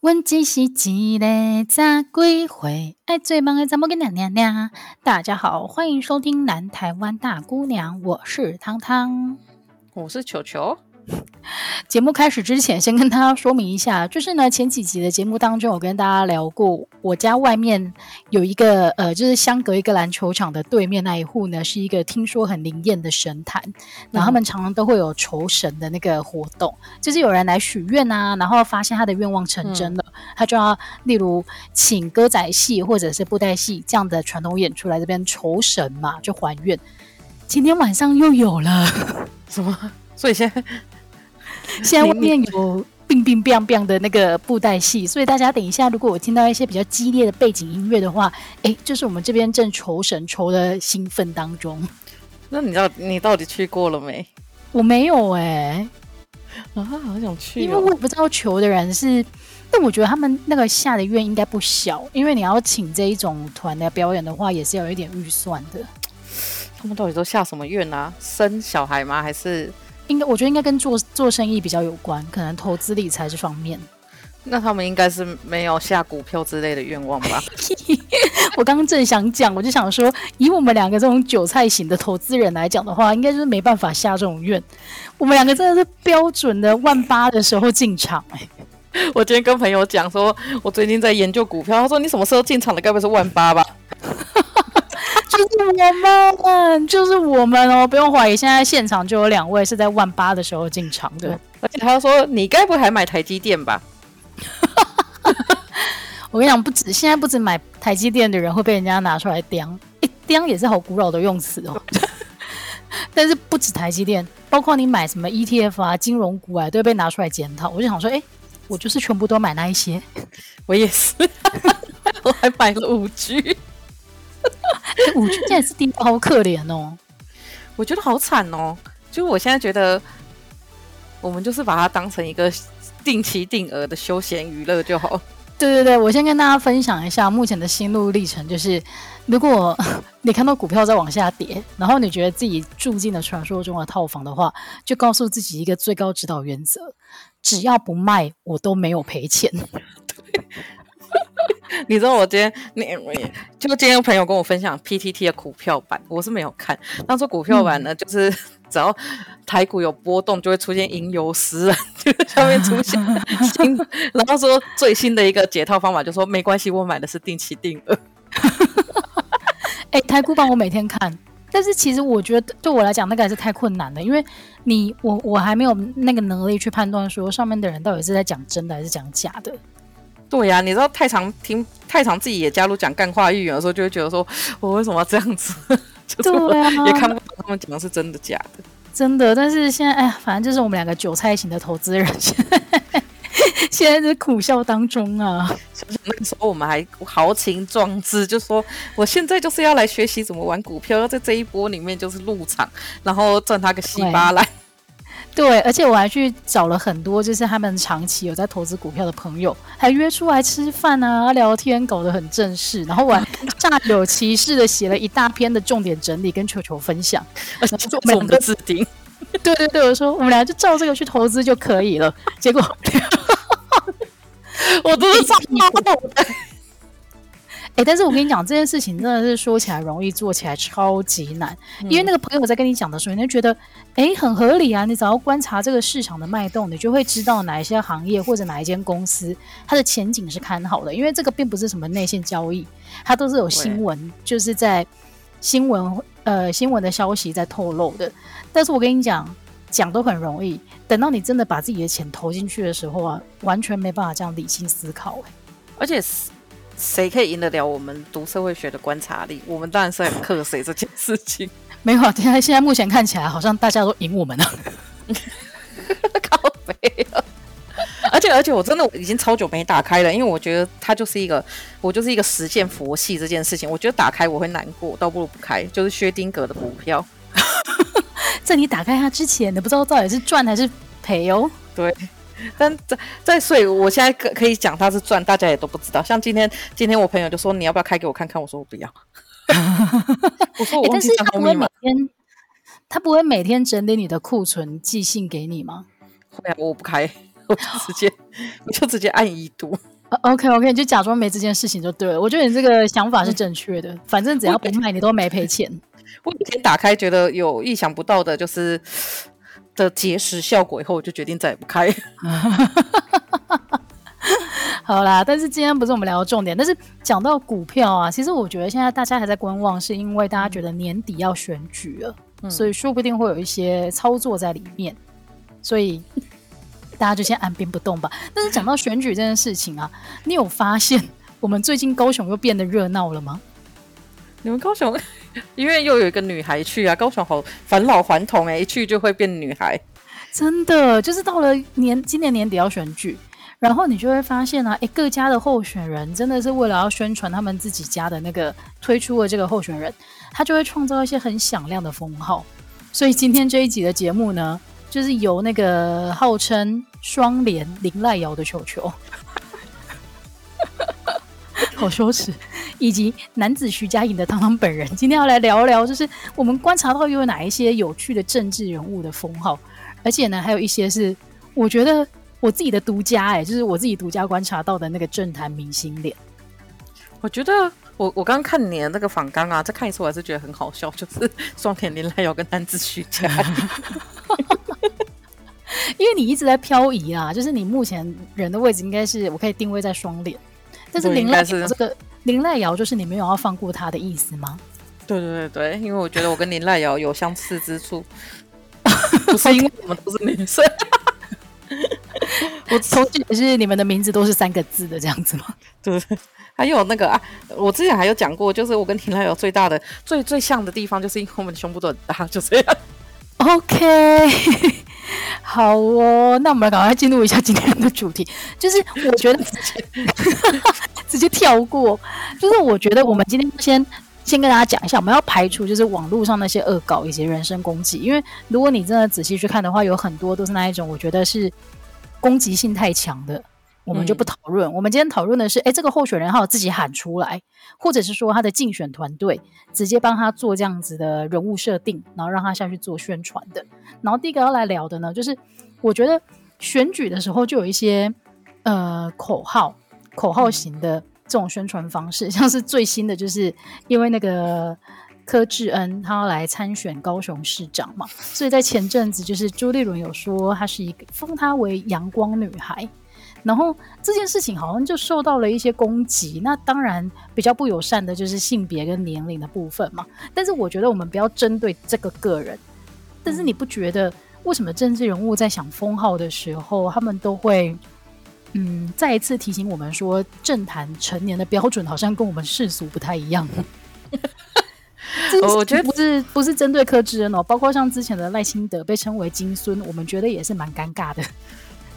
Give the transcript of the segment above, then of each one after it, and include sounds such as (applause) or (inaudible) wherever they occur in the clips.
问自己几个咋归回？爱最忙的怎么跟娘娘娘？大家好，欢迎收听南台湾大姑娘，我是汤汤，我是球球。(laughs) 节目开始之前，先跟大家说明一下，(laughs) 就是呢，前几集的节目当中，我跟大家聊过，我家外面有一个呃，就是相隔一个篮球场的对面那一户呢，是一个听说很灵验的神坛，然后他们常常都会有酬神的那个活动，就是有人来许愿啊，然后发现他的愿望成真了，嗯、他就要例如请歌仔戏或者是布袋戏这样的传统演出来这边酬神嘛，就还愿。今天晚上又有了什么？所以现在。现在外面有冰冰冰冰的那个布袋戏，所以大家等一下，如果我听到一些比较激烈的背景音乐的话，哎，就是我们这边正求神求的兴奋当中。那你知道你到底去过了没？我没有哎、欸，啊，好想去、哦，因为我也不知道求的人是，但我觉得他们那个下的愿应该不小，因为你要请这一种团的表演的话，也是要有一点预算的。他们到底都下什么愿啊？生小孩吗？还是？应该，我觉得应该跟做做生意比较有关，可能投资理财这方面。(laughs) 那他们应该是没有下股票之类的愿望吧？(laughs) 我刚刚正想讲，我就想说，以我们两个这种韭菜型的投资人来讲的话，应该就是没办法下这种愿。我们两个真的是标准的万八的时候进场。(laughs) 我今天跟朋友讲说，我最近在研究股票，他说你什么时候进场的？该不会是万八吧？就是我们，就是我们哦，不用怀疑，现在现场就有两位是在万八的时候进场的，而且他说你该不会还买台积电吧？(laughs) 我跟你讲，不止现在不止买台积电的人会被人家拿出来钉，一钉也是好古老的用词哦。(laughs) 但是不止台积电，包括你买什么 ETF 啊、金融股啊，都会被拿出来检讨。我就想说，哎、欸，我就是全部都买那一些，(laughs) 我也是，我还买了五 G。(laughs) 五现在是低到好可怜哦，我觉得好惨哦。就我现在觉得，我们就是把它当成一个定期定额的休闲娱乐就好。对对对，我先跟大家分享一下目前的心路历程，就是 (laughs) 如果 (laughs) 你看到股票在往下跌，然后你觉得自己住进了传说中的套房的话，就告诉自己一个最高指导原则：只要不卖，我都没有赔钱。对。(laughs) 你知道我今天，你就今天有朋友跟我分享 PTT 的股票版，我是没有看。他说股票版呢，就是 (laughs) 只要台股有波动，就会出现吟游诗人，就上面出现新，(laughs) 然后说最新的一个解套方法，就说没关系，我买的是定期定额。哎、欸，台股版我每天看，但是其实我觉得对我来讲，那个还是太困难了，因为你我我还没有那个能力去判断说上面的人到底是在讲真的还是讲假的。对呀、啊，你知道太常听太常自己也加入讲干话预言的时候，就会觉得说，我为什么要这样子？(laughs) 就是我也看不懂他们讲的是真的假的。真的，但是现在哎呀，反正就是我们两个韭菜型的投资人，现在在苦笑当中啊。想想那个时候我们还豪情壮志，就说我现在就是要来学习怎么玩股票，要在这一波里面就是入场，然后赚他个稀巴烂。对，而且我还去找了很多，就是他们长期有在投资股票的朋友，还约出来吃饭啊、聊天，搞得很正式。然后我还煞有其事的写了一大篇的重点整理跟球球分享，(laughs) 而且做我们的置顶。对对对，我说我们俩就照这个去投资就可以了。结果 (laughs) 我都是超毛 (laughs) 的。欸、但是我跟你讲，这件事情真的是说起来容易，做起来超级难。因为那个朋友在跟你讲的时候，你就觉得，哎、欸，很合理啊。你只要观察这个市场的脉动，你就会知道哪一些行业或者哪一间公司它的前景是看好的。因为这个并不是什么内线交易，它都是有新闻，就是在新闻呃新闻的消息在透露的。但是我跟你讲，讲都很容易，等到你真的把自己的钱投进去的时候啊，完全没办法这样理性思考、欸。而且是。谁可以赢得了我们读社会学的观察力？我们当然是很克谁这件事情。(laughs) 没有，现在现在目前看起来好像大家都赢我们了。(laughs) 靠北了！而且而且我真的已经超久没打开了，因为我觉得它就是一个我就是一个实践佛系这件事情。我觉得打开我会难过，倒不如不开。就是薛丁格的股票，(laughs) 在你打开它之前，你不知道到底是赚还是赔哦。对。但在在所以，我现在可可以讲他是赚，大家也都不知道。像今天，今天我朋友就说，你要不要开给我看看？我说我不要。(laughs) 我说我但是他不会每天。他不会每天整理你的库存寄信给你吗？会啊，我不开，我就直接 (laughs) 我就直接按已读。OK OK，你就假装没这件事情就对了。我觉得你这个想法是正确的，反正只要不卖，你都没赔钱。我以前打开觉得有意想不到的，就是的节食效果以后，我就决定再也不开。(laughs) 好啦，但是今天不是我们聊的重点。但是讲到股票啊，其实我觉得现在大家还在观望，是因为大家觉得年底要选举了，嗯、所以说不定会有一些操作在里面，所以大家就先按兵不动吧。但是讲到选举这件事情啊，你有发现我们最近高雄又变得热闹了吗？你们高雄 (laughs) 因为又有一个女孩去啊，高雄好返老还童哎、一去就会变女孩，真的就是到了年今年年底要选举。然后你就会发现啊，诶，各家的候选人真的是为了要宣传他们自己家的那个推出的这个候选人，他就会创造一些很响亮的封号。所以今天这一集的节目呢，就是由那个号称双连林赖瑶的球球，(laughs) 好羞耻，以及男子徐佳莹的汤汤本人，今天要来聊一聊，就是我们观察到又有哪一些有趣的政治人物的封号，而且呢，还有一些是我觉得。我自己的独家哎、欸，就是我自己独家观察到的那个政坛明星脸。我觉得我我刚刚看你的那个访纲啊，再看一次我还是觉得很好笑，就是双田林赖瑶跟男子徐佳莹，(laughs) 因为你一直在漂移啊，就是你目前人的位置应该是我可以定位在双脸，但是林赖瑶这个林赖瑶就是你没有要放过他的意思吗？对对对对，因为我觉得我跟林赖瑶有相似之处，(laughs) 不是因为我们都是女生。(laughs) 我从记得是你们的名字都是三个字的这样子吗？对，还有那个啊，我之前还有讲过，就是我跟田赖有最大的、最最像的地方，就是因为我们的胸部都很大，就这样。OK，(laughs) 好哦，那我们来赶快进入一下今天的主题，就是我觉得直接，直接跳过，就是我觉得我们今天先先跟大家讲一下，我们要排除就是网络上那些恶搞以及人身攻击，因为如果你真的仔细去看的话，有很多都是那一种，我觉得是。攻击性太强的，我们就不讨论。嗯、我们今天讨论的是，哎，这个候选人他有自己喊出来，或者是说他的竞选团队直接帮他做这样子的人物设定，然后让他下去做宣传的。然后第一个要来聊的呢，就是我觉得选举的时候就有一些呃口号、口号型的这种宣传方式，像是最新的，就是因为那个。柯志恩他要来参选高雄市长嘛，所以在前阵子就是朱立伦有说他是一个封他为阳光女孩，然后这件事情好像就受到了一些攻击。那当然比较不友善的就是性别跟年龄的部分嘛。但是我觉得我们不要针对这个个人。但是你不觉得为什么政治人物在想封号的时候，他们都会嗯再一次提醒我们说，政坛成年的标准好像跟我们世俗不太一样。(laughs) 我觉得不是不是针对柯志恩哦，包括像之前的赖清德被称为金孙，我们觉得也是蛮尴尬的。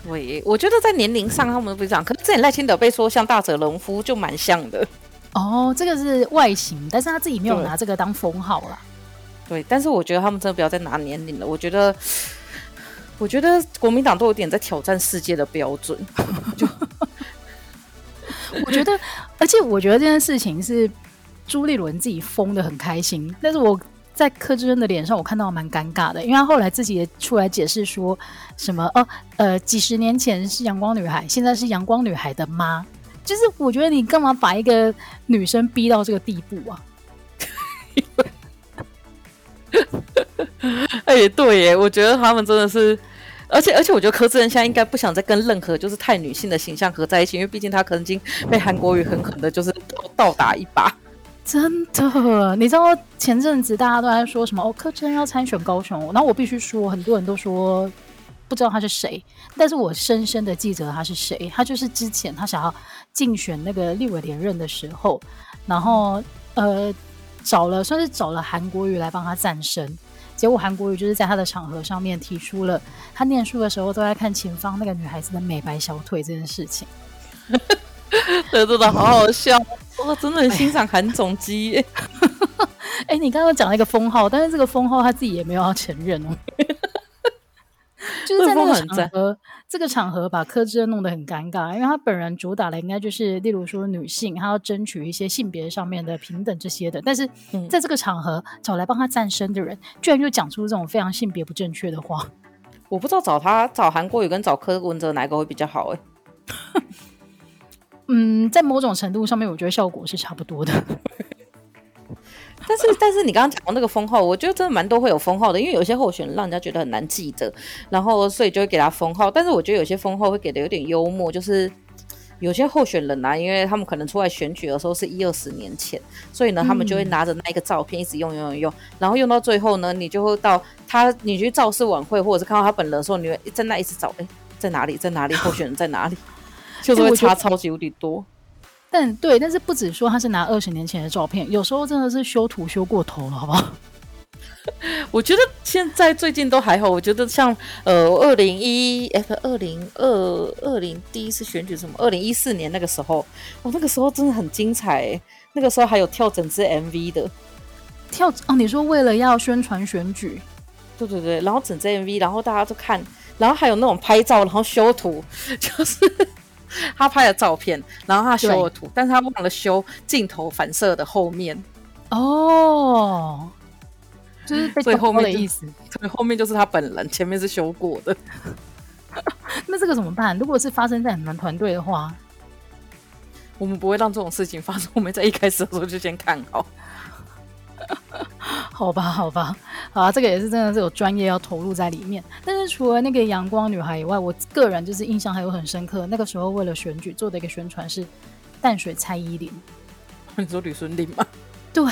对，我觉得在年龄上他们不是这样，可是之前赖清德被说像大泽隆夫就蛮像的。哦，这个是外形，但是他自己没有拿这个当封号啦。对，但是我觉得他们真的不要再拿年龄了。我觉得，我觉得国民党都有点在挑战世界的标准。就 (laughs) 我觉得，而且我觉得这件事情是。朱立伦自己疯的很开心，但是我在柯志恩的脸上，我看到蛮尴尬的，因为他后来自己也出来解释说什么哦，呃，几十年前是阳光女孩，现在是阳光女孩的妈，就是我觉得你干嘛把一个女生逼到这个地步啊？(laughs) 哎、对耶，我觉得他们真的是，而且而且，我觉得柯志恩现在应该不想再跟任何就是太女性的形象合在一起，因为毕竟他曾经被韩国语狠狠的，就是倒打一把。真的，你知道前阵子大家都在说什么？哦，柯震要参选高雄，然后我必须说，很多人都说不知道他是谁，但是我深深的记得他是谁。他就是之前他想要竞选那个立委连任的时候，然后呃找了算是找了韩国瑜来帮他赞声，结果韩国瑜就是在他的场合上面提出了他念书的时候都在看前方那个女孩子的美白小腿这件事情。这，真的好好笑，我真的很欣赏韩总机。(laughs) 哎、欸，你刚刚讲了一个封号，但是这个封号他自己也没有要承认哦。就是在那个场合，这个场合把柯志恩弄得很尴尬，因为他本人主打的应该就是，例如说女性，他要争取一些性别上面的平等这些的。但是在这个场合找来帮他站身的人，居然就讲出这种非常性别不正确的话。我不知道找他找韩国瑜跟找柯文哲哪个会比较好哎。(laughs) 嗯，在某种程度上面，我觉得效果是差不多的。但是，(laughs) 但是你刚刚讲到那个封号，我觉得真的蛮多会有封号的，因为有些候选人让人家觉得很难记得，然后所以就会给他封号。但是我觉得有些封号会给的有点幽默，就是 (laughs) 有些候选人啊，因为他们可能出来选举的时候是一二十年前，所以呢，他们就会拿着那一个照片一直用用用用，然后用到最后呢，你就会到他你去造势晚会或者是看到他本人的时候，你会在那一直找，哎，在哪里，在哪里，候选人在哪里，就是会差超级无敌多。但对，但是不止说他是拿二十年前的照片，有时候真的是修图修过头了，好不好？(laughs) 我觉得现在最近都还好。我觉得像呃，二零一 F 二零二二零第一次选举什么，二零一四年那个时候，我、哦、那个时候真的很精彩。那个时候还有跳整支 MV 的，跳哦，你说为了要宣传选举，对对对，然后整支 MV，然后大家都看，然后还有那种拍照，然后修图，(laughs) 就是。(laughs) 他拍了照片，然后他修了图，但是他忘了修镜头反射的后面。哦，就是最后面的意思。(laughs) 对，后面就是他本人，前面是修过的。(laughs) 那这个怎么办？如果是发生在你们团队的话，我们不会让这种事情发生。我们在一开始的时候就先看好。好吧，好吧，好啊，这个也是真的是有专业要投入在里面。但是除了那个阳光女孩以外，我个人就是印象还有很深刻。那个时候为了选举做的一个宣传是淡水蔡依林。(laughs) 你说吕孙林吗？对。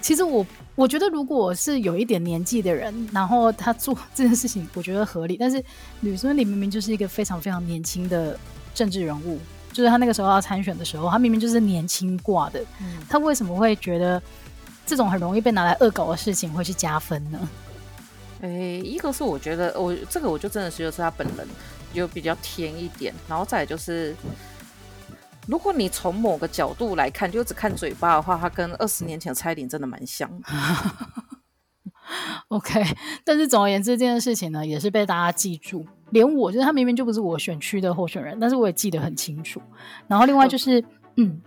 其实我我觉得，如果是有一点年纪的人，然后他做这件事情，我觉得合理。但是吕孙林明明就是一个非常非常年轻的政治人物，就是他那个时候要参选的时候，他明明就是年轻挂的，嗯，他为什么会觉得？这种很容易被拿来恶搞的事情会去加分呢？诶、欸，一个是我觉得我这个我就真的觉得是他本人就比较甜一点，然后再就是，如果你从某个角度来看，就只看嘴巴的话，他跟二十年前的蔡依林真的蛮像的。(laughs) OK，但是总而言之，这件事情呢也是被大家记住，连我就是他明明就不是我选区的候选人，但是我也记得很清楚。然后另外就是，嗯。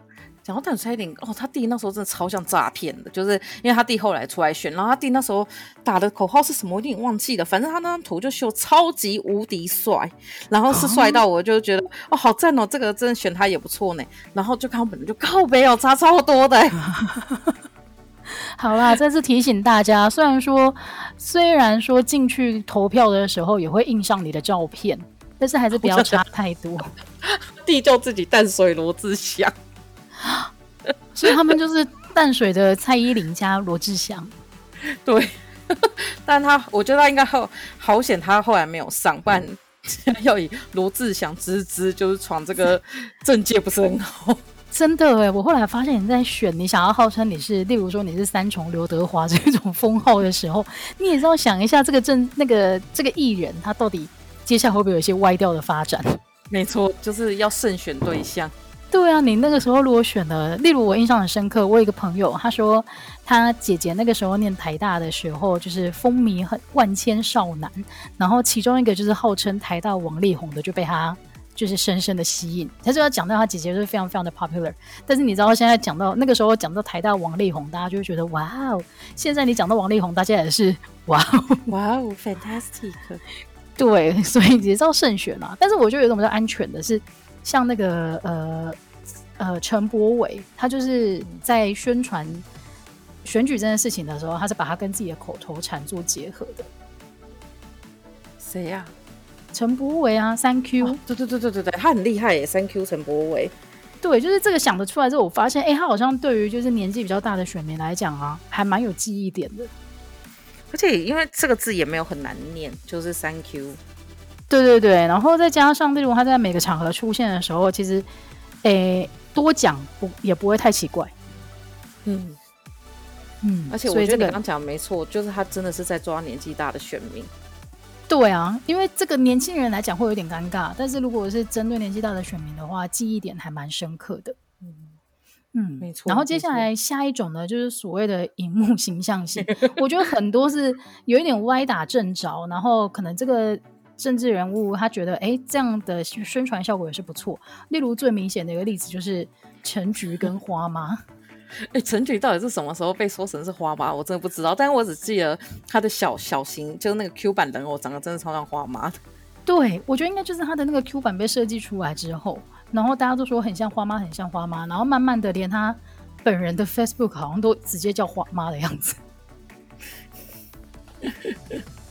嗯讲到淡水蔡依林哦，他弟那时候真的超像诈骗的，就是因为他弟后来出来选，然后他弟那时候打的口号是什么，我有点忘记了。反正他那张图就秀超级无敌帅，然后是帅到我就觉得哦，哦好赞哦，这个真的选他也不错呢。然后就看我本人就靠北哦，差超多的。(laughs) 好啦，再次提醒大家，虽然说虽然说进去投票的时候也会印上你的照片，但是还是不要差太多。(laughs) 弟就自己淡水罗志祥。(laughs) 所以他们就是淡水的蔡依林加罗志祥，(laughs) 对。(laughs) 但他我觉得他应该好好险，他后来没有上，不然要以罗志祥之姿就是闯这个政界不是很好。真的哎，我后来发现你在选你想要号称你是，例如说你是三重刘德华这种封号的时候，你也是要想一下这个政那个这个艺人他到底接下来会不会有一些歪掉的发展？没错，就是要慎选对象。对啊，你那个时候如果选的，例如我印象很深刻，我有一个朋友，他说他姐姐那个时候念台大的时候，就是风靡很万千少男，然后其中一个就是号称台大王力宏的，就被他就是深深的吸引。他就要讲到他姐姐就是非常非常的 popular，但是你知道现在讲到那个时候讲到台大王力宏，大家就会觉得哇哦，现在你讲到王力宏，大家也是哇哦哇哦，fantastic，对，所以也知道慎选啊。但是我觉得有一种比较安全的是，像那个呃。呃，陈柏伟他就是在宣传选举这件事情的时候，他是把他跟自己的口头禅做结合的。谁呀？陈柏伟啊，Thank you。对对对对对对，他很厉害耶，Thank you，陈柏伟。对，就是这个想得出来之后，我发现，哎，他好像对于就是年纪比较大的选民来讲啊，还蛮有记忆点的。而且因为这个字也没有很难念，就是 Thank you。对对对，然后再加上例如他在每个场合出现的时候，其实，诶。多讲不也不会太奇怪，嗯嗯，而且我觉得你刚讲没错，就是他真的是在抓年纪大的选民。对啊，因为这个年轻人来讲会有点尴尬，但是如果是针对年纪大的选民的话，记忆点还蛮深刻的。嗯嗯，没错。然后接下来下一种呢，就是所谓的荧幕形象性，(laughs) 我觉得很多是有一点歪打正着，然后可能这个。政治人物他觉得，哎，这样的宣传效果也是不错。例如最明显的一个例子就是陈菊跟花妈。(laughs) 哎，陈菊到底是什么时候被说成是花妈？我真的不知道。但是我只记得他的小小型，就是那个 Q 版人偶长得真的超像花妈。对，我觉得应该就是他的那个 Q 版被设计出来之后，然后大家都说很像花妈，很像花妈，然后慢慢的连他本人的 Facebook 好像都直接叫花妈的样子。(laughs)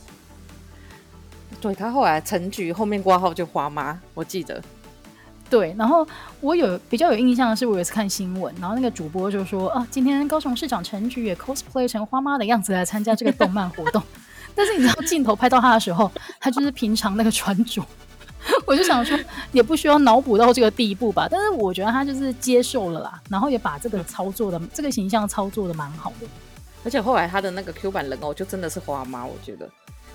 对，他后来陈菊后面挂号就花妈，我记得。对，然后我有比较有印象的是，我有一次看新闻，然后那个主播就说啊，今天高雄市长陈菊也 cosplay 成花妈的样子来参加这个动漫活动。(laughs) 但是你知道镜头拍到他的时候，他就是平常那个穿着，我就想说也不需要脑补到这个地步吧。但是我觉得他就是接受了啦，然后也把这个操作的这个形象操作的蛮好的。而且后来他的那个 Q 版人偶就真的是花妈，我觉得，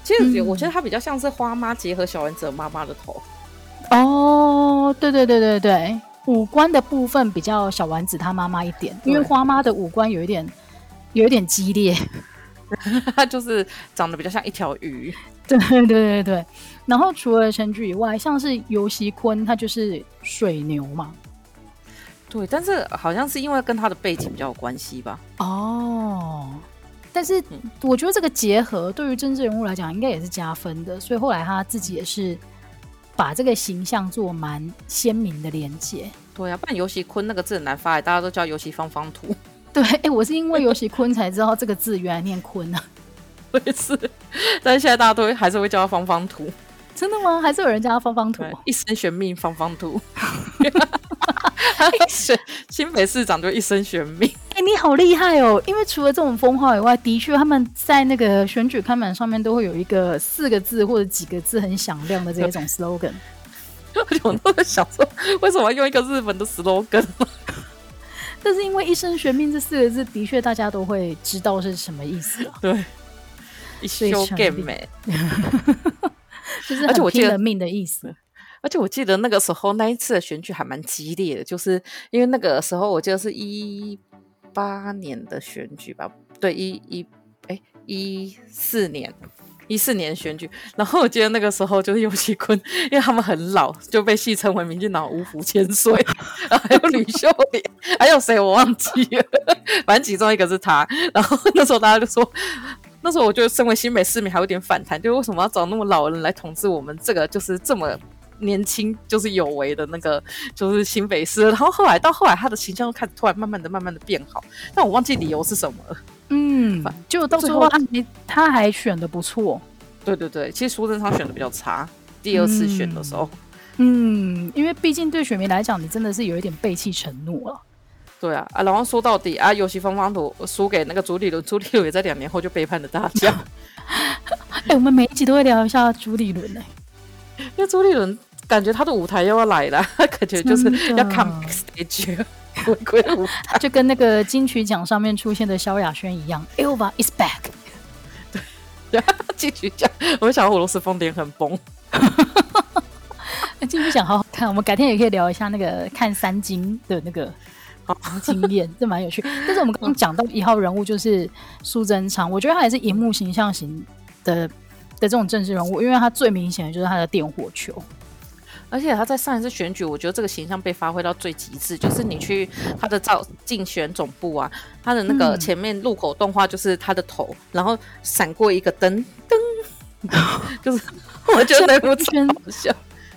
其实我觉得他比较像是花妈结合小丸子妈妈的头。哦，对对对对对，五官的部分比较小丸子她妈妈一点，因为花妈的五官有一点有一点激烈，她 (laughs) 就是长得比较像一条鱼。(laughs) 对对对对，然后除了陈菊以外，像是游锡堃，他就是水牛嘛。对，但是好像是因为跟他的背景比较有关系吧。哦，但是我觉得这个结合对于政治人物来讲，应该也是加分的，所以后来他自己也是。把这个形象做蛮鲜明的连接，对啊，不然游锡堃那个字很难发，大家都叫游锡芳芳图。对，哎、欸，我是因为游锡堃才知道这个字原来念坤啊，(laughs) 我也是，但是现在大家都还是会叫他方方图。真的吗？还是有人叫他方方图？一生玄命，方方图。(laughs) (laughs) 选 (laughs) 新北市长就一生悬命。哎、欸，你好厉害哦！因为除了这种封号以外，的确他们在那个选举看板上面都会有一个四个字或者几个字很响亮的这种 slogan。(laughs) 我都在想说，为什么要用一个日本的 slogan？(laughs) 但是因为一生悬命这四个字，的确大家都会知道是什么意思啊。对，一生悬命，就是很拼了命的意思。而且我记得那个时候那一次的选举还蛮激烈的，就是因为那个时候我记得是一八年的选举吧，对，一一哎一四年一四年选举，然后我记得那个时候就是游锡堃，因为他们很老，就被戏称为民进党五虎千岁，然后还有吕秀莲，还有谁我忘记了，反正其中一个是他，然后那时候大家就说，那时候我觉得身为新北市民还有点反弹，就为什么要找那么老人来统治我们这个就是这么。年轻就是有为的那个，就是新北市。然后后来到后来，他的形象又开始突然慢慢的、慢慢的变好，但我忘记理由是什么了。嗯，就到最后他他还选的不错。对对对，其实苏贞昌选的比较差，第二次选的时候。嗯，嗯，因为毕竟对选民来讲，你真的是有一点背弃承诺了。对啊，啊，然后说到底啊，尤其芳芳图输给那个朱立伦，朱立伦也在两年后就背叛了大家。(laughs) 哎、欸，我们每一集都会聊一下朱立伦呢、欸，(laughs) 因为朱立伦。感觉他的舞台又要来了，(laughs) 感觉就是要 come stage 回归舞台，就跟那个金曲奖上面出现的萧亚轩一样，Elva is back。对，(laughs) 金曲奖，我就想到俄罗斯疯点很崩。(laughs) 金曲奖好好看，我们改天也可以聊一下那个看三金的那个经验，这蛮有趣。但是我们刚刚讲到一号人物就是苏贞昌，我觉得他也是荧幕形象型的的这种政治人物，因为他最明显的就是他的电火球。而且他在上一次选举，我觉得这个形象被发挥到最极致，就是你去他的造竞选总部啊，他的那个前面路口动画就是他的头，嗯、然后闪过一个灯灯，(laughs) 就是 (laughs) 我觉得那部真好笑，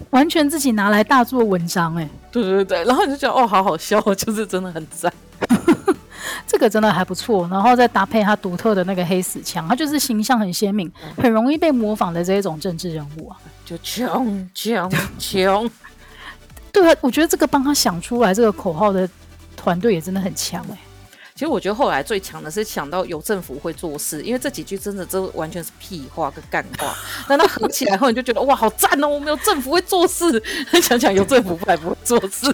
完全自己拿来大做文章哎、欸，对对对，然后你就觉得哦，好好笑，就是真的很赞。(laughs) 这个真的还不错，然后再搭配他独特的那个黑死腔，他就是形象很鲜明，很容易被模仿的这一种政治人物啊，就穷穷穷。(laughs) 对啊，我觉得这个帮他想出来这个口号的团队也真的很强哎、欸。其实我觉得后来最强的是想到有政府会做事，因为这几句真的这完全是屁话跟干话。但他合起来后，你就觉得哇，好赞哦！我们有政府会做事，(laughs) 想想有政府不还不会做事。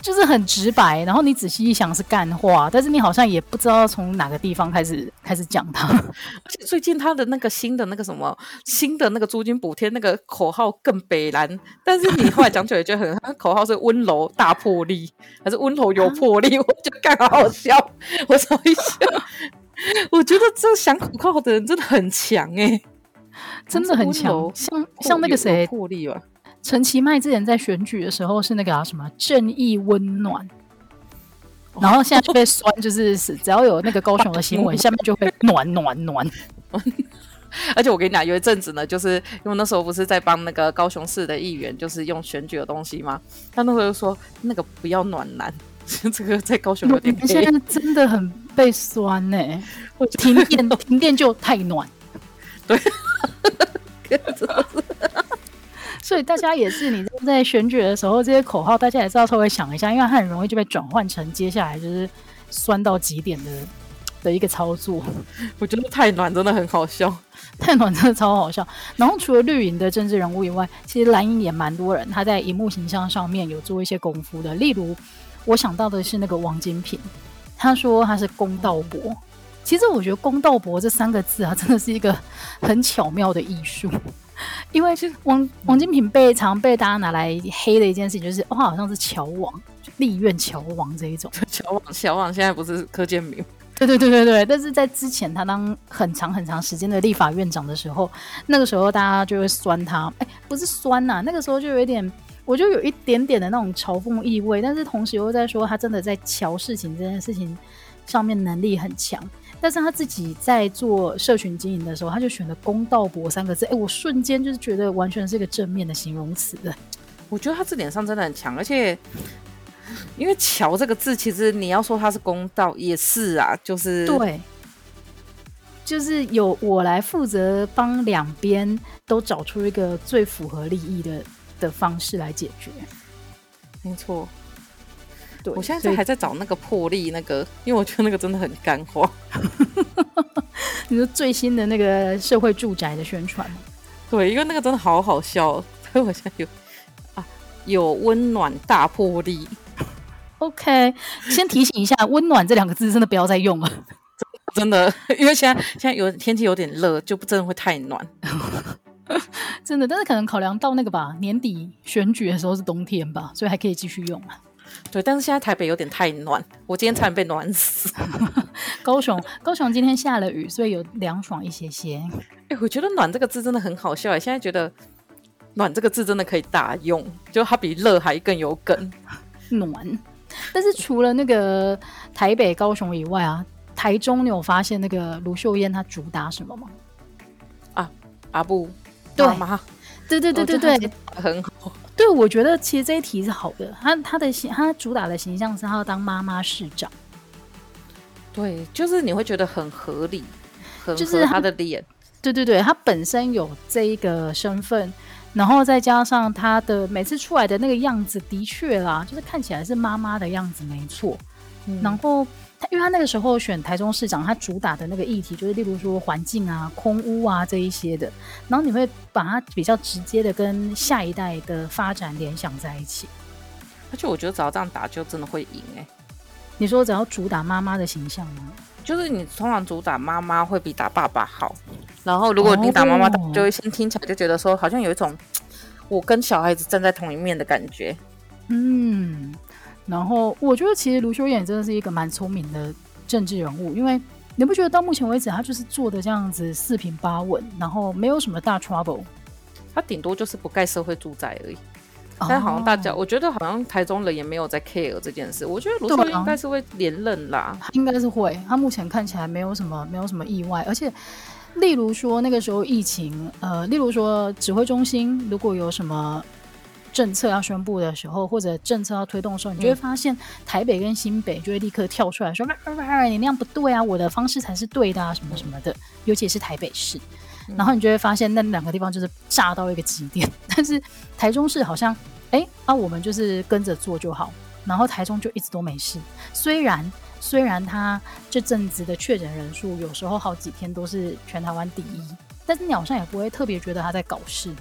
就是很直白，然后你仔细一想是干话，但是你好像也不知道从哪个地方开始开始讲它。(laughs) 而且最近他的那个新的那个什么新的那个租金补贴那个口号更北蓝，但是你后来讲起来就很，他口号是温柔大魄力还是温柔有魄力？我觉得干好好笑，(laughs) 我找一下。我觉得这想口号的人真的很强哎、欸，真的很强，像像那个谁魄力吧。陈其迈之前在选举的时候是那个、啊、什么正义温暖，然后现在就被酸，就是只要有那个高雄的新闻，(laughs) 下面就会暖暖暖。(laughs) 而且我跟你讲，有一阵子呢，就是因为那时候不是在帮那个高雄市的议员，就是用选举的东西吗？他那时候就说那个不要暖男，(laughs) 这个在高雄有点。现在真的很被酸呢、欸，停电停电就太暖，对。所以大家也是，你在选举的时候，这些口号大家也是要稍微想一下，因为它很容易就被转换成接下来就是酸到极点的 (laughs) 的一个操作。(laughs) 我觉得太暖真的很好笑，(laughs) 太暖真的超好笑。然后除了绿营的政治人物以外，其实蓝营也蛮多人他在荧幕形象上面有做一些功夫的。例如，我想到的是那个王金平，他说他是公道伯。其实我觉得“公道伯”这三个字啊，真的是一个很巧妙的艺术。(laughs) 因为王王金平被常被大家拿来黑的一件事情，就是哦，好像是乔王，立院乔王这一种。(laughs) 乔王，乔王现在不是柯建明？对对对对对。但是在之前他当很长很长时间的立法院长的时候，那个时候大家就会酸他。哎，不是酸呐、啊，那个时候就有一点，我就有一点点的那种嘲讽意味，但是同时又在说他真的在乔事情这件事情上面能力很强。但是他自己在做社群经营的时候，他就选了“公道博”三个字。哎，我瞬间就是觉得完全是一个正面的形容词。我觉得他这点上真的很强，而且因为“桥”这个字，其实你要说他是公道，也是啊，就是对，就是有我来负责帮两边都找出一个最符合利益的的方式来解决。没错。我现在还在找那个破例那个，因为我觉得那个真的很干货。(laughs) (laughs) 你说最新的那个社会住宅的宣传？对，因为那个真的好好笑。(laughs) 所以我现在有啊，有温暖大破例。OK，先提醒一下，“温暖”这两个字真的不要再用了。真的，因为现在现在有天气有点热，就不真的会太暖。真的，但是可能考量到那个吧，年底选举的时候是冬天吧，所以还可以继续用啊。对，但是现在台北有点太暖，我今天差点被暖死。(laughs) 高雄，高雄今天下了雨，所以有凉爽一些些。哎，我觉得“暖”这个字真的很好笑哎，现在觉得“暖”这个字真的可以大用，就它比“热”还更有梗。暖，但是除了那个台北、高雄以外啊，台中你有发现那个卢秀燕她主打什么吗？啊，阿布，对吗？对对对对对，很好。对，我觉得其实这一题是好的。他他的形，他主打的形象是他要当妈妈市长。对，就是你会觉得很合理，很合他的脸。对对对，他本身有这一个身份，然后再加上他的每次出来的那个样子，的确啦，就是看起来是妈妈的样子，没错。嗯、然后。他因为他那个时候选台中市长，他主打的那个议题就是，例如说环境啊、空污啊这一些的，然后你会把它比较直接的跟下一代的发展联想在一起。而且我觉得只要这样打，就真的会赢哎、欸。你说只要主打妈妈的形象吗？就是你通常主打妈妈会比打爸爸好。然后如果你打妈妈，就会先听起来就觉得说，好像有一种我跟小孩子站在同一面的感觉。嗯。然后我觉得，其实卢修远真的是一个蛮聪明的政治人物，因为你不觉得到目前为止，他就是做的这样子四平八稳，然后没有什么大 trouble，他顶多就是不盖社会住宅而已。哦、但好像大家，我觉得好像台中人也没有在 care 这件事。我觉得卢秀燕应该是会连任啦，他应该是会。他目前看起来没有什么没有什么意外，而且例如说那个时候疫情，呃，例如说指挥中心如果有什么。政策要宣布的时候，或者政策要推动的时候，你就会发现台北跟新北就会立刻跳出来说：“嗯、你那样不对啊，我的方式才是对的啊，什么什么的。”尤其是台北市，然后你就会发现那两个地方就是炸到一个极点。但是台中市好像，哎、欸，啊，我们就是跟着做就好，然后台中就一直都没事。虽然虽然他这阵子的确诊人数有时候好几天都是全台湾第一，但是你好像也不会特别觉得他在搞事。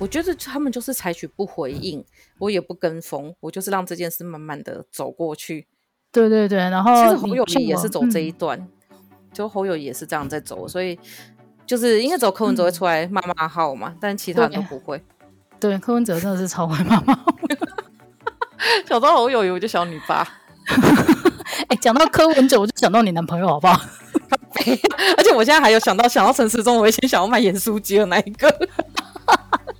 我觉得他们就是采取不回应，我也不跟风，我就是让这件事慢慢的走过去。对对对，然后其实侯友宜也是走这一段，嗯、就侯友宜也是这样在走，所以就是应该走柯文哲会出来骂骂号嘛，嗯、但其他人都不会。(laughs) 对，柯文哲真的是超会骂骂号。(laughs) 想到侯友宜，我就想你爸。哎、欸，讲到柯文哲，我就想到你男朋友，好不好？(laughs) 而且我现在还有想到想到陈时中，我以前想要卖盐酥鸡的那一个。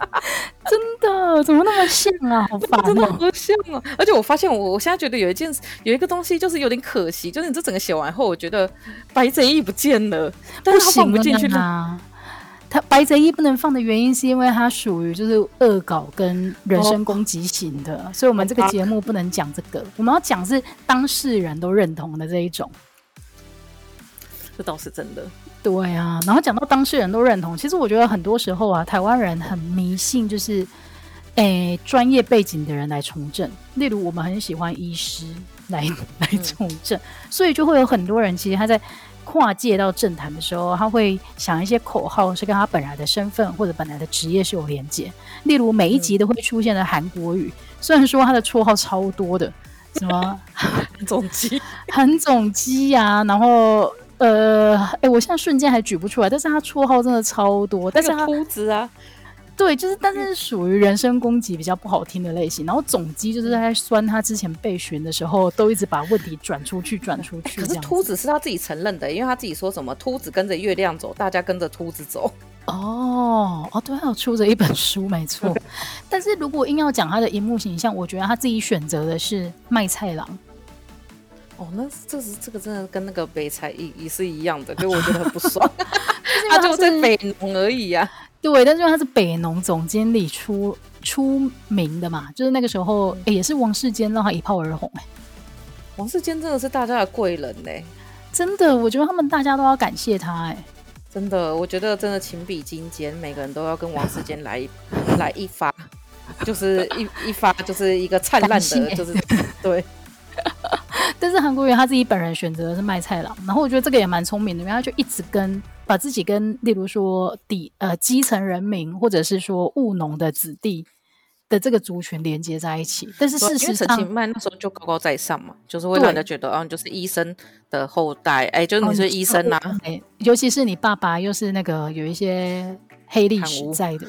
(laughs) 真的，怎么那么像啊？好烦、喔，真的好像啊！而且我发现我，我我现在觉得有一件有一个东西，就是有点可惜，就是你这整个写完后，我觉得白贼一不见了，但是他放不进去啊。他白贼一不能放的原因是因为他属于就是恶搞跟人身攻击型的，哦、所以我们这个节目不能讲这个，我们要讲是当事人都认同的这一种。这倒是真的。对啊，然后讲到当事人都认同，其实我觉得很多时候啊，台湾人很迷信，就是诶专业背景的人来从政，例如我们很喜欢医师来来从政，嗯、所以就会有很多人其实他在。跨界到政坛的时候，他会想一些口号，是跟他本来的身份或者本来的职业是有连接。例如每一集都会出现的韩国语，嗯、虽然说他的绰号超多的，什么韩 (laughs) 总机、韩总机呀，然后呃，哎、欸，我现在瞬间还举不出来，但是他绰号真的超多。但是他秃子啊。对，就是，但是属于人身攻击比较不好听的类型。然后总机就是在酸他之前被询的时候，都一直把问题转出去，转出去。可是秃子是他自己承认的，因为他自己说什么“秃子跟着月亮走，大家跟着秃子走”。哦哦，对，他有出着一本书，没错。(laughs) 但是如果硬要讲他的荧幕形象，我觉得他自己选择的是卖菜郎。哦，那这是这个真的跟那个北财也也是一样的，就我觉得很不爽。(laughs) 他就在北农而已呀、啊。对，但是因为他是北农总经理出出名的嘛，就是那个时候、欸、也是王世坚让他一炮而红哎、欸。王世坚真的是大家的贵人呢、欸，真的，我觉得他们大家都要感谢他哎、欸。真的，我觉得真的情比金坚，每个人都要跟王世坚来 (laughs) 来一发，就是一一发就是一个灿烂的，欸、就是对。(laughs) 但是韩国瑜他自己本人选择的是卖菜郎，然后我觉得这个也蛮聪明的，因为他就一直跟。把自己跟例如说底呃基层人民或者是说务农的子弟的这个族群连接在一起，但是事实上，陈其迈那时候就高高在上嘛，就是会让人家觉得啊，就是医生的后代，哎，就是你是医生呐、啊，哎，尤其是你爸爸又是那个有一些黑历史在的，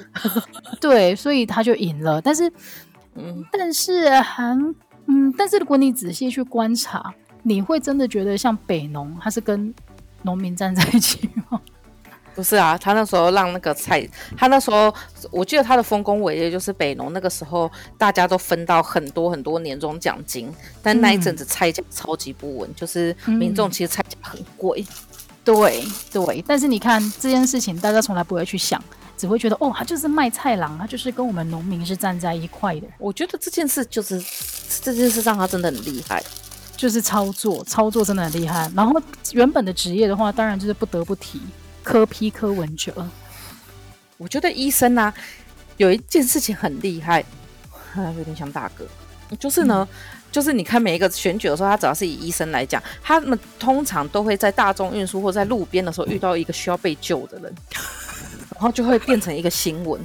对，所以他就赢了。但是，(laughs) 嗯，但是韩，嗯，但是如果你仔细去观察，你会真的觉得像北农，他是跟农民站在一起吗？(laughs) 不是啊，他那时候让那个菜，他那时候我记得他的丰功伟业就是北农那个时候大家都分到很多很多年终奖金，但那一阵子菜价超级不稳，嗯、就是民众其实菜价很贵。对对，但是你看这件事情，大家从来不会去想，只会觉得哦，他就是卖菜郎，他就是跟我们农民是站在一块的。我觉得这件事就是这件事让他真的很厉害。就是操作，操作真的很厉害。然后原本的职业的话，当然就是不得不提科批科文哲。我觉得医生啊，有一件事情很厉害，(laughs) 有点像大哥，就是呢，嗯、就是你看每一个选举的时候，他只要是以医生来讲，他们通常都会在大众运输或在路边的时候遇到一个需要被救的人，然后就会变成一个新闻。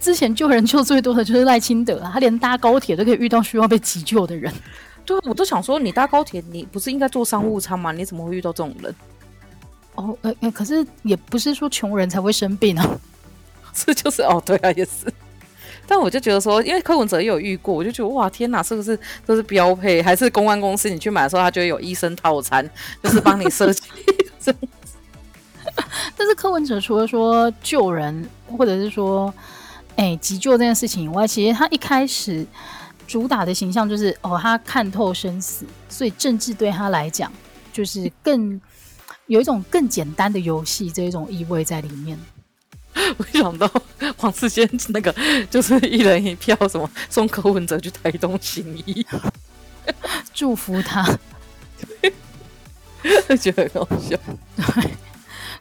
之前救人救最多的就是赖清德，他连搭高铁都可以遇到需要被急救的人。对，我都想说，你搭高铁，你不是应该坐商务舱吗？你怎么会遇到这种人？哦，呃、欸，可是也不是说穷人才会生病啊，(laughs) 这就是哦，对啊，也是。但我就觉得说，因为柯文哲也有遇过，我就觉得哇，天哪，是不是都是标配？还是公安公司你去买的时候，他就会有医生套餐，就是帮你设计。但是柯文哲除了说救人，或者是说哎、欸、急救这件事情以外，其实他一开始。主打的形象就是哦，他看透生死，所以政治对他来讲就是更有一种更简单的游戏这一种意味在里面。我想到黄世坚那个就是一人一票，什么送柯文哲去台东行医，祝福他，(laughs) 觉得很好笑。对。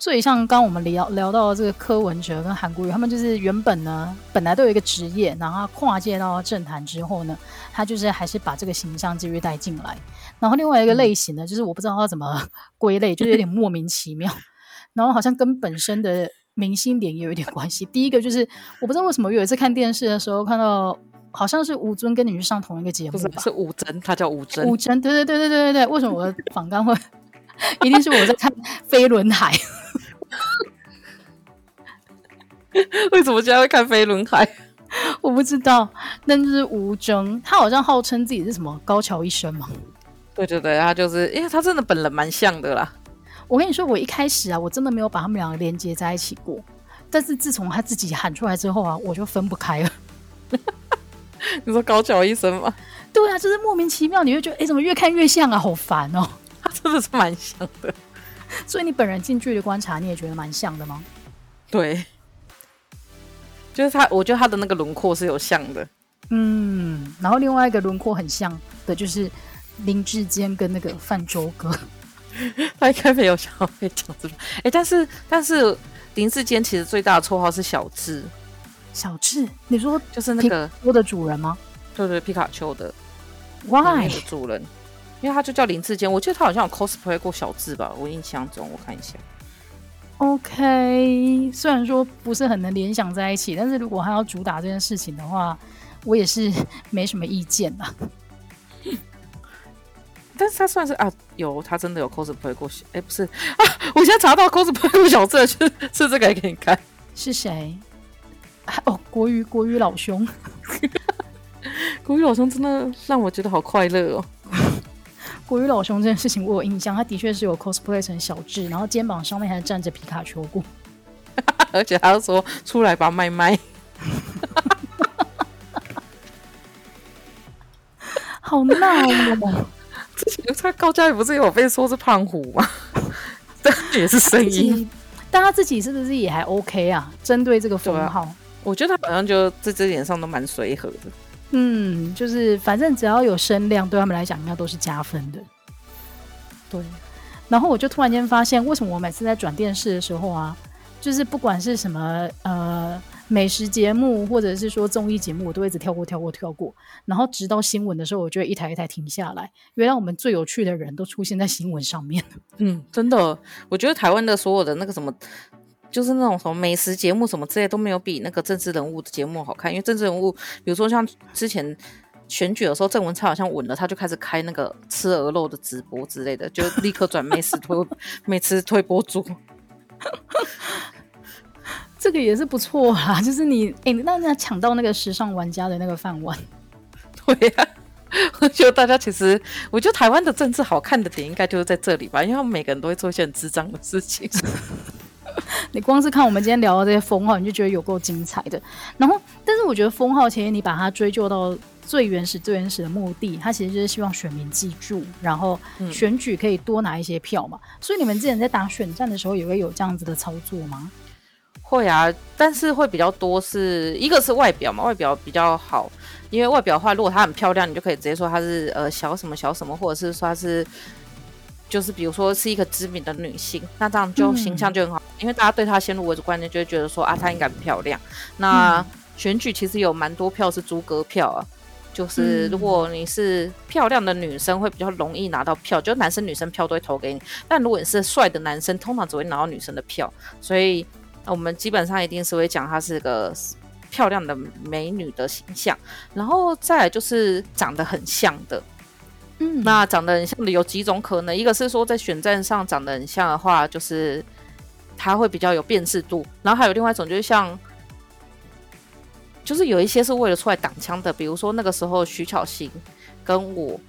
所以像刚刚我们聊聊到这个柯文哲跟韩国瑜，他们就是原本呢本来都有一个职业，然后他跨界到政坛之后呢，他就是还是把这个形象继续带进来。然后另外一个类型呢，就是我不知道他怎么归类，就是有点莫名其妙。(laughs) 然后好像跟本身的明星脸也有一点关系。第一个就是我不知道为什么有一次看电视的时候看到，好像是吴尊跟你去上同一个节目吧？是吴尊，他叫吴尊。吴尊，对对对对对对对。为什么我的访纲会一定是我在看飞轮海？(laughs) 为什么现在会看飞轮海？(laughs) 我不知道。但是吴峥，他好像号称自己是什么高桥医生嘛？对对对，他就是，因为他真的本人蛮像的啦。我跟你说，我一开始啊，我真的没有把他们两个连接在一起过。但是自从他自己喊出来之后啊，我就分不开了。(laughs) 你说高桥医生吗？对啊，就是莫名其妙，你会觉得，哎，怎么越看越像啊？好烦哦。他 (laughs) 真的是蛮像的。所以你本人近距离观察，你也觉得蛮像的吗？对，就是他，我觉得他的那个轮廓是有像的。嗯，然后另外一个轮廓很像的就是林志坚跟那个泛舟哥，(laughs) 他应该没有想要被讲这种。哎，但是但是林志坚其实最大的绰号是小智。小智，你说就是那个我的主人吗？对对，皮卡丘的 Why 的主人，因为他就叫林志坚，我记得他好像有 cosplay 过小智吧，我印象中，我看一下。OK，虽然说不是很能联想在一起，但是如果他要主打这件事情的话，我也是没什么意见的。(laughs) 但是他算是啊，有他真的有 cosplay 过小，哎，不是 (laughs) 啊，我现在查到 cosplay 过小智 (laughs) 是是这个，给你看，是谁？哦，国语国语老兄，国语老兄真的让我觉得好快乐哦。国语老兄这件事情我有印象，他的确是有 cosplay 成小智，然后肩膀上面还站着皮卡丘过，(laughs) 而且他说出来吧，麦麦，(laughs) 好闹哦！之前在高嘉瑜不是有被说是胖虎吗？(laughs) 这也是声音，但他自己是不是也还 OK 啊？针对这个封号。我觉得他好像就在这点上都蛮随和的。嗯，就是反正只要有声量，对他们来讲应该都是加分的。对。然后我就突然间发现，为什么我每次在转电视的时候啊，就是不管是什么呃美食节目，或者是说综艺节目，我都一直跳过、跳过、跳过。然后直到新闻的时候，我就会一台一台停下来。原来我们最有趣的人都出现在新闻上面。嗯，真的，我觉得台湾的所有的那个什么。就是那种什么美食节目什么之类都没有比那个政治人物的节目好看，因为政治人物，比如说像之前选举的时候，郑文灿好像稳了，他就开始开那个吃鹅肉的直播之类的，就立刻转美食推 (laughs) 美食推播主。这个也是不错啊，就是你哎，那那抢到那个时尚玩家的那个饭碗。对呀、啊，我觉得大家其实，我觉得台湾的政治好看的点应该就是在这里吧，因为他们每个人都会做一些很智障的事情。(laughs) 你光是看我们今天聊的这些封号，你就觉得有够精彩的。然后，但是我觉得封号其实你把它追究到最原始、最原始的目的，它其实就是希望选民记住，然后选举可以多拿一些票嘛。嗯、所以你们之前在打选战的时候，也会有这样子的操作吗？会啊，但是会比较多是一个是外表嘛，外表比较好，因为外表的话，如果她很漂亮，你就可以直接说她是呃小什么小什么，或者是说她是。就是比如说是一个知名的女性，那这样就形象就很好，嗯、因为大家对她先入为主观念就会觉得说啊，她应该很漂亮。那选举其实有蛮多票是猪哥票啊，就是如果你是漂亮的女生，会比较容易拿到票，就男生女生票都会投给你。但如果你是帅的男生，通常只会拿到女生的票，所以我们基本上一定是会讲她是个漂亮的美女的形象，然后再来就是长得很像的。嗯，那长得很像的有几种可能，一个是说在选战上长得很像的话，就是他会比较有辨识度。然后还有另外一种，就是像，就是有一些是为了出来挡枪的，比如说那个时候徐巧芯跟我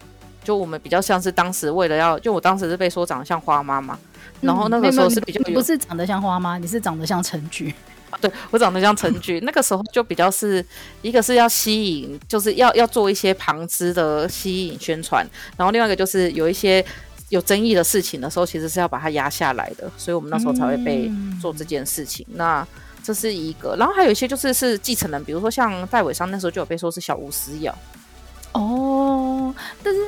就我们比较像是当时为了要，就我当时是被说长得像花妈嘛，然后那个时候是比较不是长得像花妈，你是长得像陈菊。对，我长得像陈菊，那个时候就比较是一个是要吸引，就是要要做一些旁支的吸引宣传，然后另外一个就是有一些有争议的事情的时候，其实是要把它压下来的，所以我们那时候才会被做这件事情。嗯、那这是一个，然后还有一些就是是继承人，比如说像戴伟商那时候就有被说是小吴思瑶。哦，但是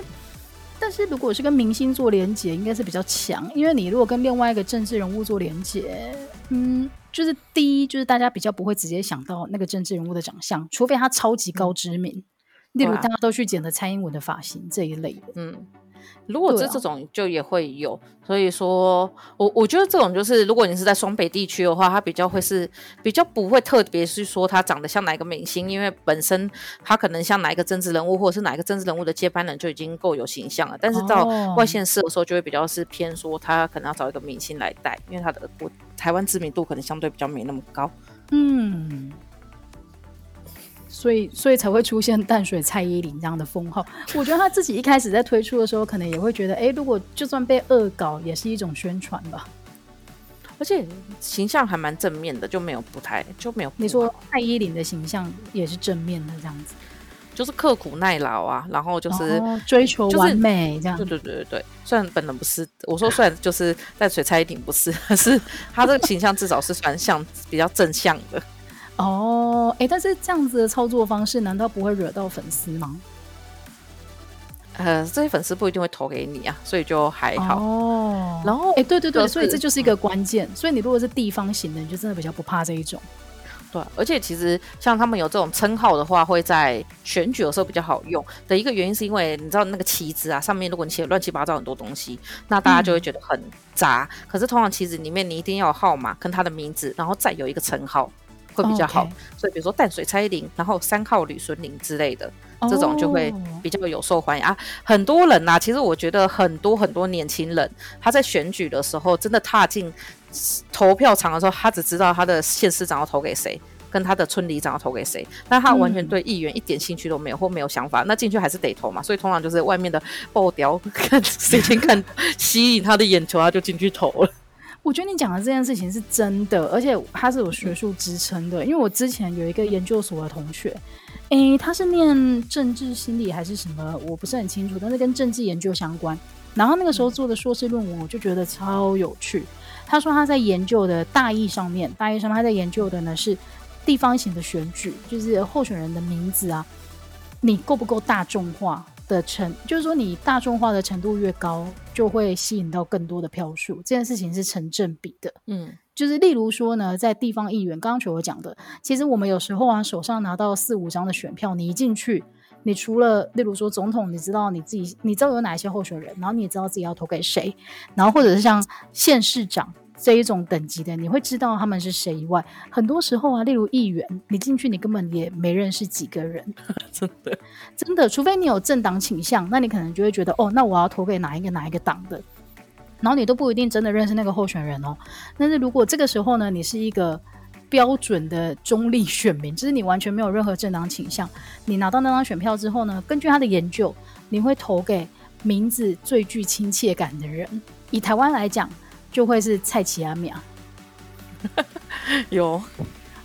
但是如果是跟明星做连结，应该是比较强，因为你如果跟另外一个政治人物做连结，嗯。就是第一，就是大家比较不会直接想到那个政治人物的长相，除非他超级高知名，嗯、例如大家都去剪了蔡英文的发型这一类的，嗯。如果是这种，就也会有。啊、所以说，我我觉得这种就是，如果你是在双北地区的话，他比较会是比较不会特别是说他长得像哪一个明星，因为本身他可能像哪一个政治人物，或者是哪一个政治人物的接班人就已经够有形象了。但是到外县市的时候，就会比较是偏说他可能要找一个明星来带，因为他的我台湾知名度可能相对比较没那么高。嗯。所以，所以才会出现淡水蔡依林这样的封号。(laughs) 我觉得他自己一开始在推出的时候，可能也会觉得，哎，如果就算被恶搞，也是一种宣传吧。而且形象还蛮正面的，就没有不太就没有。你说蔡依林的形象也是正面的这样子？就是刻苦耐劳啊，然后就是、哦、追求完美这样。对对对对对，虽然本人不是，我说虽然就是淡水蔡依林不是，可 (laughs) 是他这个形象至少是算像比较正向的。哦，哎、欸，但是这样子的操作方式，难道不会惹到粉丝吗？呃，这些粉丝不一定会投给你啊，所以就还好。哦，然后，哎、欸，对对对，就是、所以这就是一个关键。所以你如果是地方型的，你就真的比较不怕这一种。对，而且其实像他们有这种称号的话，会在选举的时候比较好用的一个原因，是因为你知道那个旗子啊，上面如果你写乱七八糟很多东西，那大家就会觉得很杂。嗯、可是通常旗子里面你一定要有号码跟他的名字，然后再有一个称号。会比较好，所以比如说淡水蔡依林，然后三号吕孙林之类的，这种就会比较有受欢迎啊。很多人呐、啊，其实我觉得很多很多年轻人，他在选举的时候，真的踏进投票场的时候，他只知道他的县市长要投给谁，跟他的村里长要投给谁，但他完全对议员一点兴趣都没有，或没有想法，那进去还是得投嘛。所以通常就是外面的报雕看谁先看吸引他的眼球，他就进去投了。我觉得你讲的这件事情是真的，而且它是有学术支撑的。因为我之前有一个研究所的同学，诶，他是念政治心理还是什么，我不是很清楚，但是跟政治研究相关。然后那个时候做的硕士论文，我就觉得超有趣。他说他在研究的大意上面，大意上面他在研究的呢是地方型的选举，就是候选人的名字啊，你够不够大众化？的程，就是说你大众化的程度越高，就会吸引到更多的票数。这件事情是成正比的。嗯，就是例如说呢，在地方议员，刚刚就有讲的，其实我们有时候啊，手上拿到四五张的选票，你一进去，你除了例如说总统，你知道你自己，你知道有哪一些候选人，然后你也知道自己要投给谁，然后或者是像县市长。这一种等级的，你会知道他们是谁以外，很多时候啊，例如议员，你进去你根本也没认识几个人，(laughs) 真的，真的，除非你有政党倾向，那你可能就会觉得，哦，那我要投给哪一个哪一个党的，然后你都不一定真的认识那个候选人哦。但是如果这个时候呢，你是一个标准的中立选民，就是你完全没有任何政党倾向，你拿到那张选票之后呢，根据他的研究，你会投给名字最具亲切感的人。以台湾来讲。就会是蔡奇阿米啊，(laughs) 有，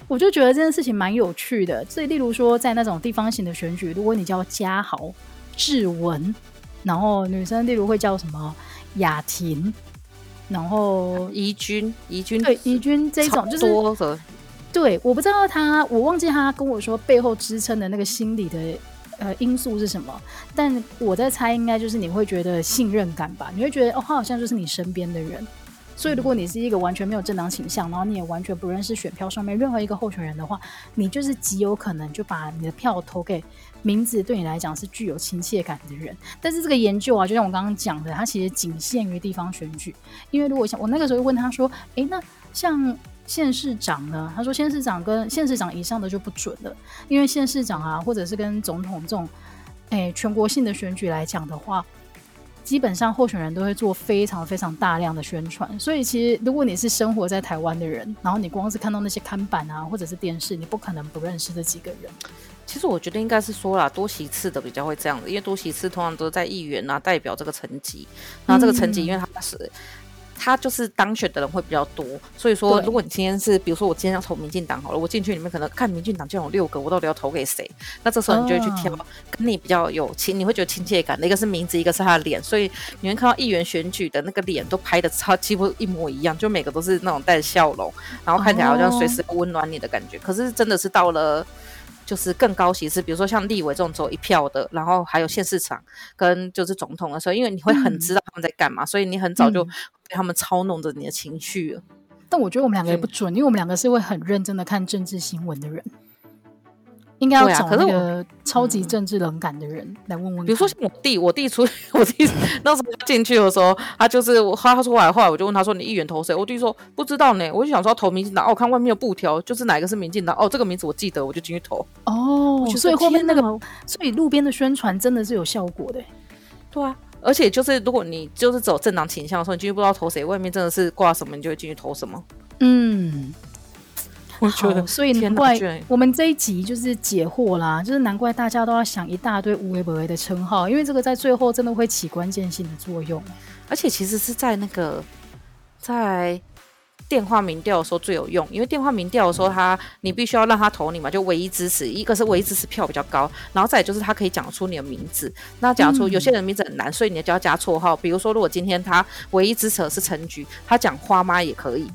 我就觉得这件事情蛮有趣的。所以，例如说，在那种地方型的选举，如果你叫嘉豪、志文，然后女生例如会叫什么雅婷，然后怡君、怡君，对，怡君这种就是对，我不知道他，我忘记他跟我说背后支撑的那个心理的呃因素是什么，但我在猜，应该就是你会觉得信任感吧？你会觉得哦，他好像就是你身边的人。所以，如果你是一个完全没有政党倾向，然后你也完全不认识选票上面任何一个候选人的话，你就是极有可能就把你的票投给名字对你来讲是具有亲切感的人。但是这个研究啊，就像我刚刚讲的，它其实仅限于地方选举。因为如果像我那个时候问他说：“诶，那像县市长呢？”他说：“县市长跟县市长以上的就不准了，因为县市长啊，或者是跟总统这种诶全国性的选举来讲的话。”基本上候选人都会做非常非常大量的宣传，所以其实如果你是生活在台湾的人，然后你光是看到那些看板啊，或者是电视，你不可能不认识这几个人。其实我觉得应该是说啦，多席次的比较会这样子，因为多席次通常都是在议员啊代表这个层级，然后这个层级因为他是。嗯他就是当选的人会比较多，所以说，如果你今天是，比如说我今天要投民进党好了，我进去里面可能看民进党就有六个，我到底要投给谁？那这时候你就会去挑跟你比较有亲，你会觉得亲切感的，一个是名字，一个是他的脸，所以你会看到议员选举的那个脸都拍的超几乎一模一样，就每个都是那种带着笑容，然后看起来好像随时温暖你的感觉。可是真的是到了。就是更高席次，比如说像立委这种走一票的，然后还有县市长跟就是总统的时候，因为你会很知道他们在干嘛，嗯、所以你很早就被他们操弄着你的情绪了。但我觉得我们两个也不准，因为我们两个是会很认真的看政治新闻的人。应该要找那个超级政治冷感的人来问问。比如说像我弟，我弟出 (laughs) 我弟那时候进去的时候，他就是我他出来，后来我就问他说：“你议员投谁？”我弟说：“不知道呢。”我就想说投民进党。哦，我看外面有布条，就是哪一个是民进党。哦，这个名字我记得，我就进去投。哦，所以后面那个，所以路边的宣传真的是有效果的。对啊，而且就是如果你就是走政党倾向的时候，你进去不知道投谁，外面真的是挂什么，你就会进去投什么。嗯。我觉得，所以难怪我们这一集就是解惑啦，就是难怪大家都要想一大堆无为不为的称号，因为这个在最后真的会起关键性的作用。而且其实是在那个在电话民调的时候最有用，因为电话民调的时候他，他你必须要让他投你嘛，就唯一支持，一个是唯一支持票比较高，然后再就是他可以讲出你的名字。那讲出有些人名字很难，所以你就要加绰号。比如说，如果今天他唯一支持的是陈菊，他讲花妈也可以，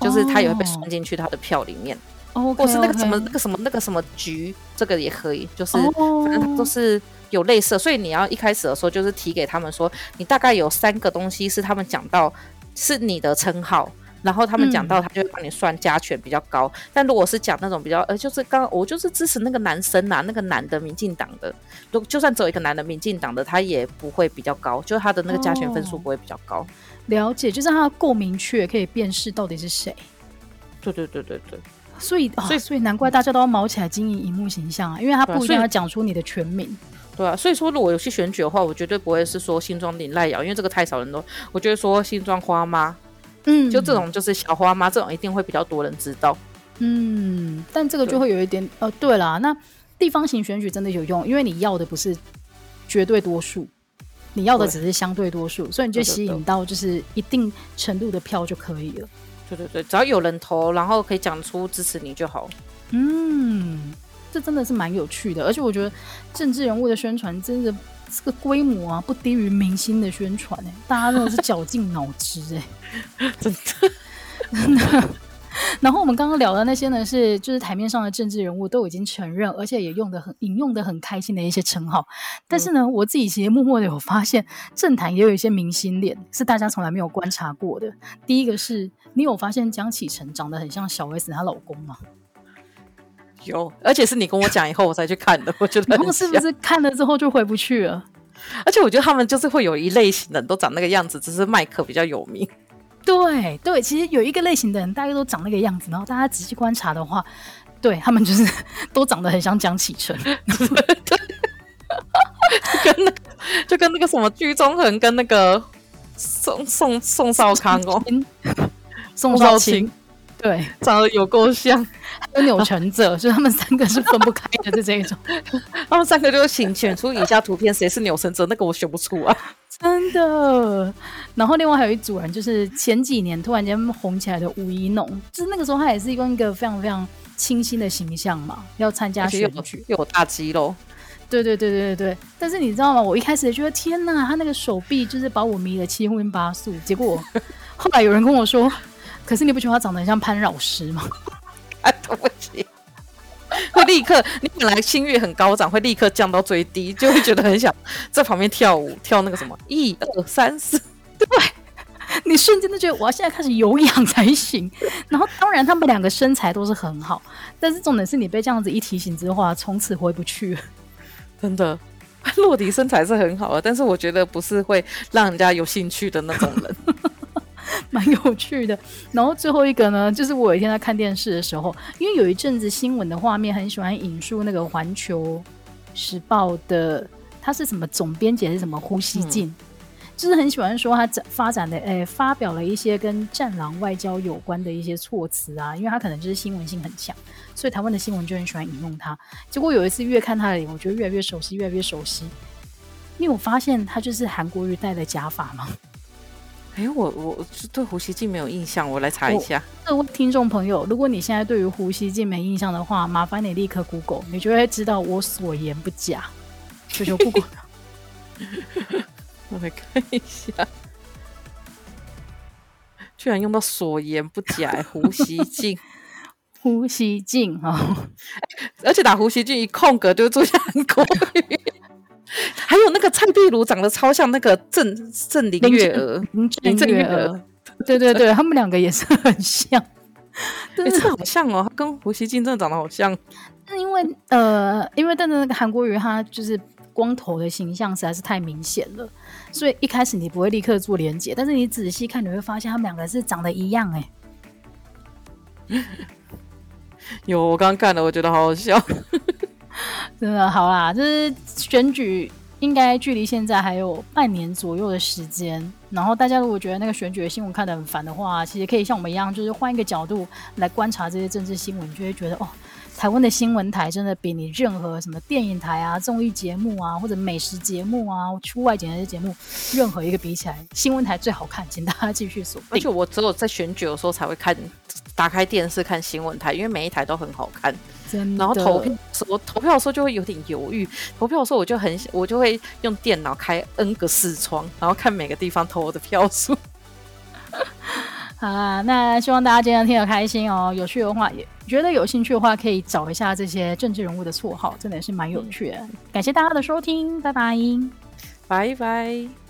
就是他也会被算进去他的票里面。哦，或是那个什么那个什么那个什么局，这个也可以，就是反正都是。有类似，所以你要一开始的时候就是提给他们说，你大概有三个东西是他们讲到是你的称号，然后他们讲到他就会帮你算加权比较高。嗯、但如果是讲那种比较呃，就是刚刚我就是支持那个男生啊，那个男的民进党的，就就算只有一个男的民进党的，他也不会比较高，就是他的那个加权分数不会比较高。哦、了解，就是他够明确，可以辨识到底是谁。对对对对对，所以所以、哦、所以难怪大家都要毛起来经营荧幕形象啊，因为他不一定要讲出你的全名。对啊，所以说如果有去选举的话，我绝对不会是说新庄林赖瑶，因为这个太少人了，我觉得说新庄花妈，嗯，就这种就是小花妈这种一定会比较多人知道，嗯，但这个就会有一点，对。呃，对啦，那地方型选举真的有用，因为你要的不是绝对多数，你要的只是相对多数，所以你就吸引到就是一定程度的票就可以了，对对对，只要有人投，然后可以讲出支持你就好，嗯。这真的是蛮有趣的，而且我觉得政治人物的宣传真的这个规模啊，不低于明星的宣传哎，大家真的是绞尽脑汁哎，真 (laughs) 的真的。然后我们刚刚聊的那些呢，是就是台面上的政治人物都已经承认，而且也用的很引用的很开心的一些称号。但是呢，嗯、我自己其实默默的有发现，政坛也有一些明星脸是大家从来没有观察过的。第一个是你有发现江启臣长得很像小 S 她老公吗？有，而且是你跟我讲以后我才去看的，我觉得。然后是不是看了之后就回不去了？而且我觉得他们就是会有一类型的人都长那个样子，只是麦克比较有名。对对，其实有一个类型的人，大家都长那个样子，然后大家仔细观察的话，对他们就是 (laughs) 都长得很像江启辰。(laughs) 对，跟那就跟那个什么居中恒跟那个宋宋宋少康哦，宋少卿。对，长得有够像，还有钮承泽，所以他们三个是分不开的，是这一种。(laughs) 他们三个就是请选出以下图片，谁是钮承泽？那个我选不出啊，真的。然后另外还有一组人，就是前几年突然间红起来的吴怡农，就是那个时候他也是一个一个非常非常清新的形象嘛，要参加选举，又有大肌肉。对对对对对对。但是你知道吗？我一开始也觉得天哪，他那个手臂就是把我迷得七荤八素。结果后来有人跟我说。可是你不觉得他长得很像潘老师吗？(laughs) 啊，对不起，(laughs) 会立刻，你本来心率很高涨，会立刻降到最低，就会觉得很想在旁边跳舞，(laughs) 跳那个什么一二三四，对，你瞬间就觉得我要现在开始有氧才行。然后当然他们两个身材都是很好，但是重点是你被这样子一提醒之后，从此回不去了。真的，洛迪身材是很好的，但是我觉得不是会让人家有兴趣的那种人。(laughs) 蛮有趣的，然后最后一个呢，就是我有一天在看电视的时候，因为有一阵子新闻的画面很喜欢引述那个《环球时报》的，他是什么总编辑还是什么呼吸进，嗯、就是很喜欢说他展发展的，诶、欸，发表了一些跟战狼外交有关的一些措辞啊，因为他可能就是新闻性很强，所以台湾的新闻就很喜欢引用他。结果有一次越看他的脸，我觉得越来越熟悉，越来越熟悉。你有发现他就是韩国瑜戴的假发吗？哎，我我对胡锡进没有印象，我来查一下。各位听众朋友，如果你现在对于胡锡进没印象的话，麻烦你立刻 Google，你就会知道我所言不假。求求 Google，(laughs) 我来看一下，居然用到所言不假，胡锡进，胡锡进啊！而且打胡锡进一空格就会出现韩国瑜。还有那个蔡壁如长得超像那个郑郑林月娥，林郑月娥，对对对，他们两个也是很像，(laughs) 真的好像哦，跟胡锡进真的长得好像。是因为呃，因为但是那个韩国瑜他就是光头的形象实在是太明显了，所以一开始你不会立刻做连结，但是你仔细看你会发现他们两个是长得一样哎。(laughs) 有我刚刚看了，我觉得好好笑。(laughs) 真的好啦，就是选举应该距离现在还有半年左右的时间。然后大家如果觉得那个选举的新闻看得很烦的话，其实可以像我们一样，就是换一个角度来观察这些政治新闻，就会觉得哦，台湾的新闻台真的比你任何什么电影台啊、综艺节目啊，或者美食节目啊、出外景的节目，任何一个比起来，新闻台最好看，请大家继续锁定。而且我只有在选举的时候才会看，打开电视看新闻台，因为每一台都很好看。真的。然后投票，我投票的时候就会有点犹豫，投票的时候我就很，我就会用电脑开 N 个视窗，然后看每个地方投我的票数。好啊，那希望大家今天听得开心哦。有趣的话，也觉得有兴趣的话，可以找一下这些政治人物的绰号，真的也是蛮有趣的。嗯、感谢大家的收听，拜拜，拜拜。